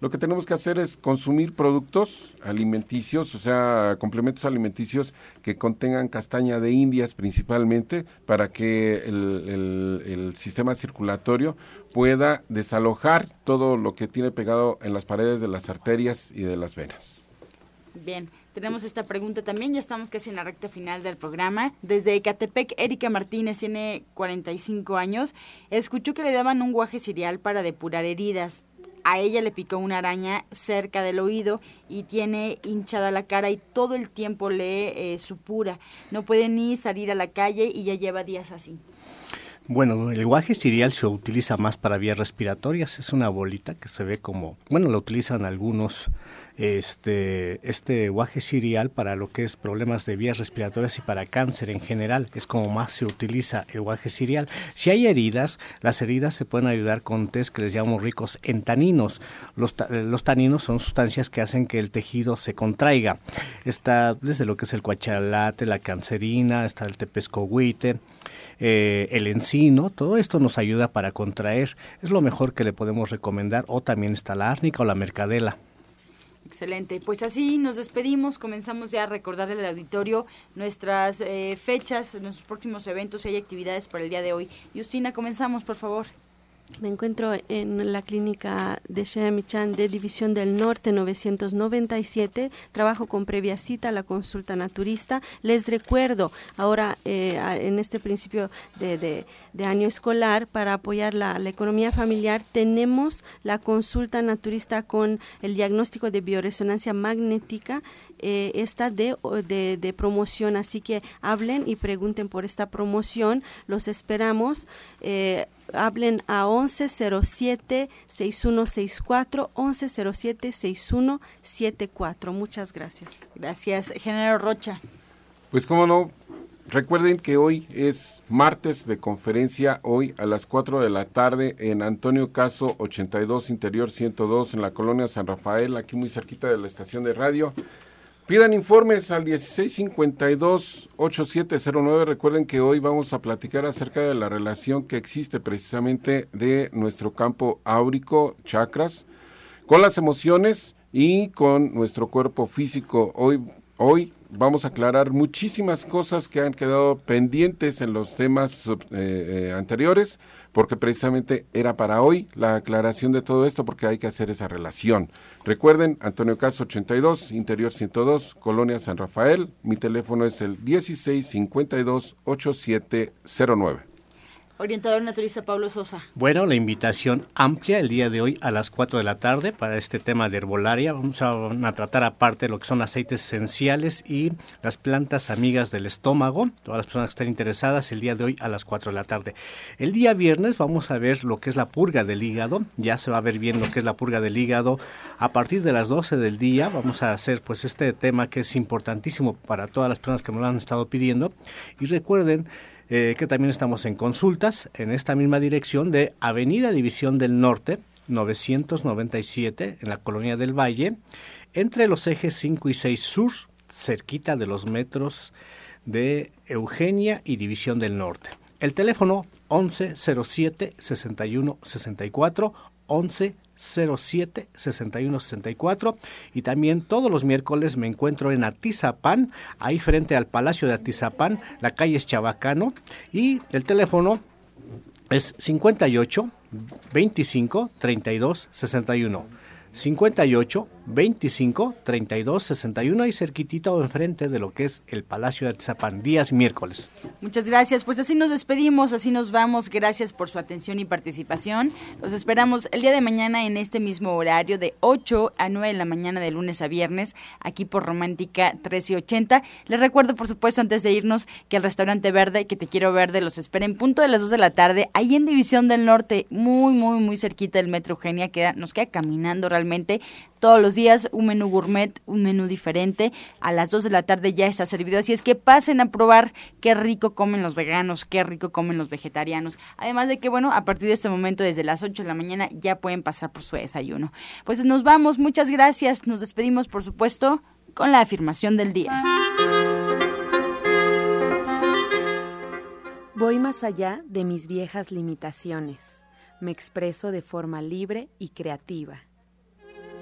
Lo que tenemos que hacer es consumir productos alimenticios, o sea, complementos alimenticios que contengan castaña de indias principalmente, para que el, el sistema circulatorio pueda desalojar todo lo que tiene pegado en las paredes de las arterias y de las venas. Bien, tenemos esta pregunta también, ya estamos casi en la recta final del programa. Desde Ecatepec, Erika Martínez tiene 45 años. Escuchó que le daban un guaje cereal para depurar heridas. A ella le picó una araña cerca del oído y tiene hinchada la cara y todo el tiempo le eh, supura. No puede ni salir a la calle y ya lleva días así. Bueno, el guaje cereal se utiliza más para vías respiratorias. Es una bolita que se ve como, bueno, lo utilizan algunos, este, este guaje cereal para lo que es problemas de vías respiratorias y para cáncer en general. Es como más se utiliza el guaje cereal. Si hay heridas, las heridas se pueden ayudar con test que les llamamos ricos en taninos. Los, los taninos son sustancias que hacen que el tejido se contraiga. Está desde lo que es el cuachalate, la cancerina, está el tepescohuite eh, el encino, todo esto nos ayuda para contraer. Es lo mejor que le podemos recomendar. O también está la árnica o la mercadela. Excelente. Pues así nos despedimos. Comenzamos ya a recordar al auditorio nuestras eh, fechas, nuestros próximos eventos y hay actividades para el día de hoy. Justina, comenzamos, por favor. Me encuentro en la clínica de Shea-Michan de División del Norte 997. Trabajo con previa cita a la consulta naturista. Les recuerdo ahora eh, en este principio de, año escolar para apoyar la, economía familiar tenemos la consulta naturista con el diagnóstico de bioresonancia magnética eh, esta de, de, promoción, así que hablen y pregunten por esta promoción. Los esperamos. Eh, hablen a 1107-6164, 1107-6174. Muchas gracias. Gracias, General Rocha. Pues cómo no, recuerden que hoy es martes de conferencia, hoy a las 4 de la tarde en Antonio Caso 82 Interior 102 en la colonia San Rafael, aquí muy cerquita de la estación de radio. Pidan informes al 1652-8709. Recuerden que hoy vamos a platicar acerca de la relación que existe precisamente de nuestro campo áurico, chakras, con las emociones y con nuestro cuerpo físico. Hoy, hoy vamos a aclarar muchísimas cosas que han quedado pendientes en los temas eh, eh, anteriores porque precisamente era para hoy la aclaración de todo esto, porque hay que hacer esa relación. Recuerden, Antonio Caso 82, Interior 102, Colonia San Rafael. Mi teléfono es el 1652 8709. Orientador naturista Pablo Sosa. Bueno, la invitación amplia el día de hoy a las 4 de la tarde para este tema de herbolaria. Vamos a, tratar aparte lo que son aceites esenciales y las plantas amigas del estómago. Todas las personas que estén interesadas el día de hoy a las 4 de la tarde. El día viernes vamos a ver lo que es la purga del hígado. Ya se va a ver bien lo que es la purga del hígado. A partir de las 12 del día vamos a hacer pues este tema que es importantísimo para todas las personas que me lo han estado pidiendo. Y recuerden eh, que también estamos en consultas en esta misma dirección de Avenida División del Norte, 997, en la Colonia del Valle, entre los ejes 5 y 6 sur, cerquita de los metros de Eugenia y División del Norte. El teléfono 1107 6164 11 07 61 64 y también todos los miércoles me encuentro en Atizapán, ahí frente al Palacio de Atizapán, la calle es Chabacano. Y el teléfono es 58 25 32 61 58 25 32 61 y cerquitita o enfrente de lo que es el Palacio de Atzapán, días miércoles. Muchas gracias, pues así nos despedimos, así nos vamos, gracias por su atención y participación. Los esperamos el día de mañana en este mismo horario de 8 a 9 de la mañana de lunes a viernes, aquí por Romántica 1380. Les recuerdo, por supuesto, antes de irnos, que el restaurante verde, que te quiero verde, los espera en punto de las 2 de la tarde, ahí en División del Norte, muy, muy, muy cerquita del Metro Eugenia, queda, nos queda caminando realmente todos los días un menú gourmet, un menú diferente. A las 2 de la tarde ya está servido. Así es que pasen a probar qué rico comen los veganos, qué rico comen los vegetarianos. Además de que, bueno, a partir de este momento, desde las 8 de la mañana, ya pueden pasar por su desayuno. Pues nos vamos. Muchas gracias. Nos despedimos, por supuesto, con la afirmación del día. Voy más allá de mis viejas limitaciones. Me expreso de forma libre y creativa.